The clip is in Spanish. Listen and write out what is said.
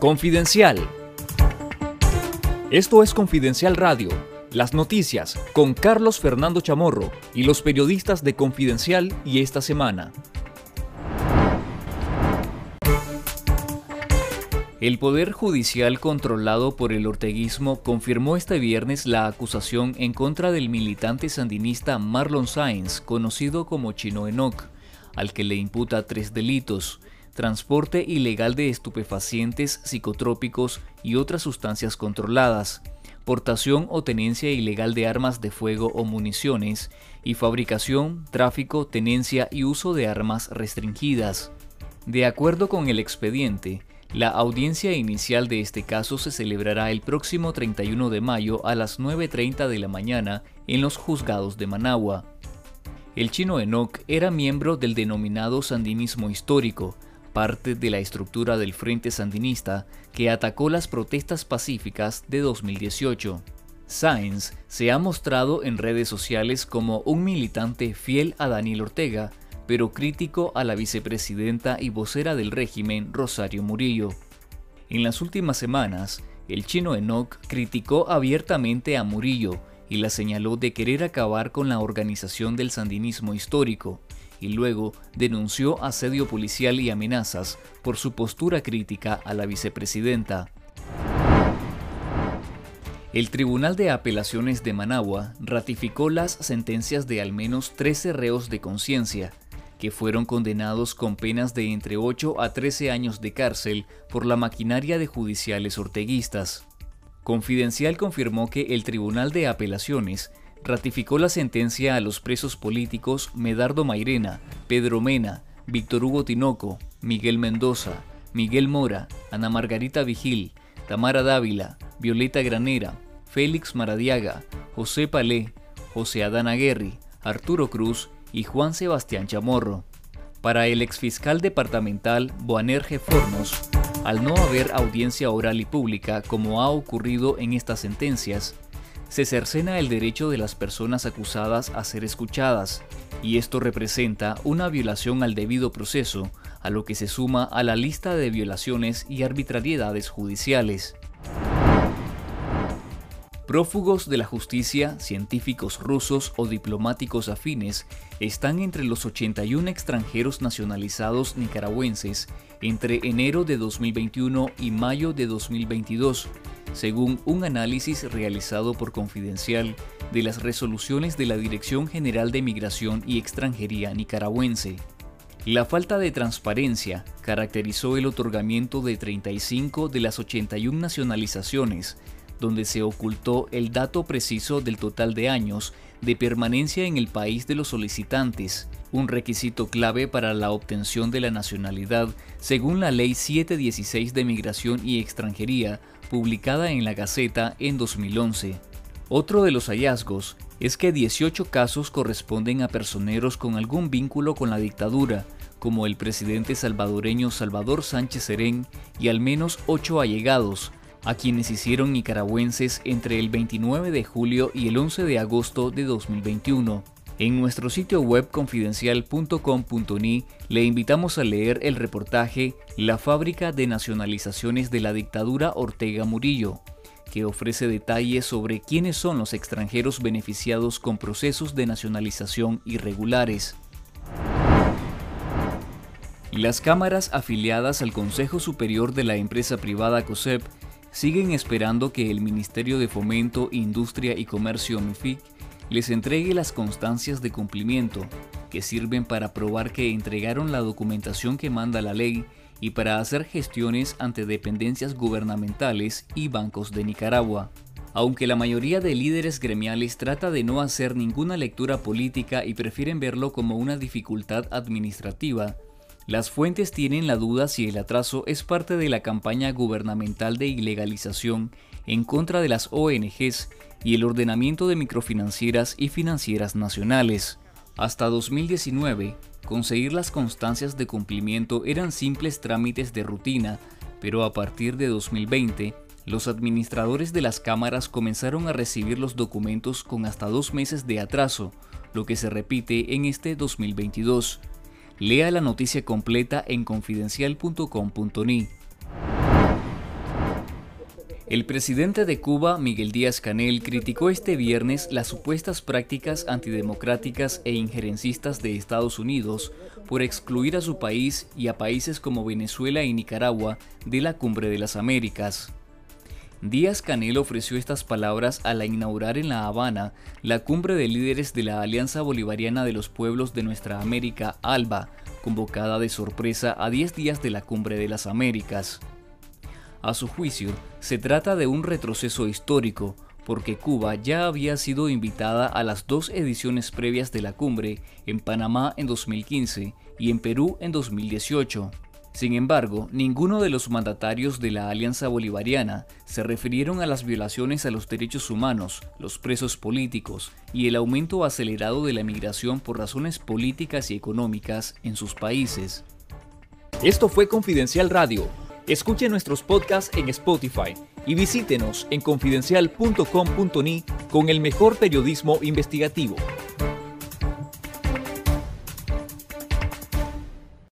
Confidencial. Esto es Confidencial Radio, las noticias con Carlos Fernando Chamorro y los periodistas de Confidencial y esta semana. El Poder Judicial controlado por el orteguismo confirmó este viernes la acusación en contra del militante sandinista Marlon Sáenz, conocido como Chino Enoch, al que le imputa tres delitos, transporte ilegal de estupefacientes, psicotrópicos y otras sustancias controladas, portación o tenencia ilegal de armas de fuego o municiones, y fabricación, tráfico, tenencia y uso de armas restringidas. De acuerdo con el expediente, la audiencia inicial de este caso se celebrará el próximo 31 de mayo a las 9.30 de la mañana en los juzgados de Managua. El chino Enoch era miembro del denominado sandinismo histórico, parte de la estructura del Frente Sandinista que atacó las protestas pacíficas de 2018. Sáenz se ha mostrado en redes sociales como un militante fiel a Daniel Ortega, pero crítico a la vicepresidenta y vocera del régimen Rosario Murillo. En las últimas semanas, el chino Enoch criticó abiertamente a Murillo y la señaló de querer acabar con la organización del sandinismo histórico, y luego denunció asedio policial y amenazas por su postura crítica a la vicepresidenta. El Tribunal de Apelaciones de Managua ratificó las sentencias de al menos 13 reos de conciencia, que fueron condenados con penas de entre 8 a 13 años de cárcel por la maquinaria de judiciales orteguistas. Confidencial confirmó que el Tribunal de Apelaciones ratificó la sentencia a los presos políticos Medardo Mairena, Pedro Mena, Víctor Hugo Tinoco, Miguel Mendoza, Miguel Mora, Ana Margarita Vigil, Tamara Dávila, Violeta Granera, Félix Maradiaga, José Palé, José Adán Aguerri, Arturo Cruz y Juan Sebastián Chamorro. Para el exfiscal departamental Boanerge Fornos, al no haber audiencia oral y pública como ha ocurrido en estas sentencias, se cercena el derecho de las personas acusadas a ser escuchadas, y esto representa una violación al debido proceso, a lo que se suma a la lista de violaciones y arbitrariedades judiciales. Prófugos de la justicia, científicos rusos o diplomáticos afines están entre los 81 extranjeros nacionalizados nicaragüenses entre enero de 2021 y mayo de 2022, según un análisis realizado por Confidencial de las resoluciones de la Dirección General de Migración y Extranjería nicaragüense. La falta de transparencia caracterizó el otorgamiento de 35 de las 81 nacionalizaciones, donde se ocultó el dato preciso del total de años de permanencia en el país de los solicitantes, un requisito clave para la obtención de la nacionalidad según la Ley 716 de Migración y Extranjería, publicada en la Gaceta en 2011. Otro de los hallazgos es que 18 casos corresponden a personeros con algún vínculo con la dictadura, como el presidente salvadoreño Salvador Sánchez Serén y al menos 8 allegados, a quienes hicieron nicaragüenses entre el 29 de julio y el 11 de agosto de 2021. En nuestro sitio web confidencial.com.ni le invitamos a leer el reportaje La fábrica de nacionalizaciones de la dictadura Ortega Murillo, que ofrece detalles sobre quiénes son los extranjeros beneficiados con procesos de nacionalización irregulares. Las cámaras afiliadas al Consejo Superior de la empresa privada COSEP siguen esperando que el Ministerio de Fomento, Industria y Comercio MIFIC les entregue las constancias de cumplimiento, que sirven para probar que entregaron la documentación que manda la ley y para hacer gestiones ante dependencias gubernamentales y bancos de Nicaragua. Aunque la mayoría de líderes gremiales trata de no hacer ninguna lectura política y prefieren verlo como una dificultad administrativa, las fuentes tienen la duda si el atraso es parte de la campaña gubernamental de ilegalización en contra de las ONGs y el ordenamiento de microfinancieras y financieras nacionales. Hasta 2019, conseguir las constancias de cumplimiento eran simples trámites de rutina, pero a partir de 2020, los administradores de las cámaras comenzaron a recibir los documentos con hasta dos meses de atraso, lo que se repite en este 2022. Lea la noticia completa en confidencial.com.ni. El presidente de Cuba, Miguel Díaz Canel, criticó este viernes las supuestas prácticas antidemocráticas e injerencistas de Estados Unidos por excluir a su país y a países como Venezuela y Nicaragua de la Cumbre de las Américas. Díaz Canel ofreció estas palabras al inaugurar en La Habana la cumbre de líderes de la Alianza Bolivariana de los Pueblos de Nuestra América, ALBA, convocada de sorpresa a 10 días de la Cumbre de las Américas. A su juicio, se trata de un retroceso histórico, porque Cuba ya había sido invitada a las dos ediciones previas de la cumbre, en Panamá en 2015 y en Perú en 2018. Sin embargo, ninguno de los mandatarios de la Alianza Bolivariana se refirieron a las violaciones a los derechos humanos, los presos políticos y el aumento acelerado de la migración por razones políticas y económicas en sus países. Esto fue Confidencial Radio Escuche nuestros podcasts en Spotify y visítenos en confidencial.com.ni con el mejor periodismo investigativo.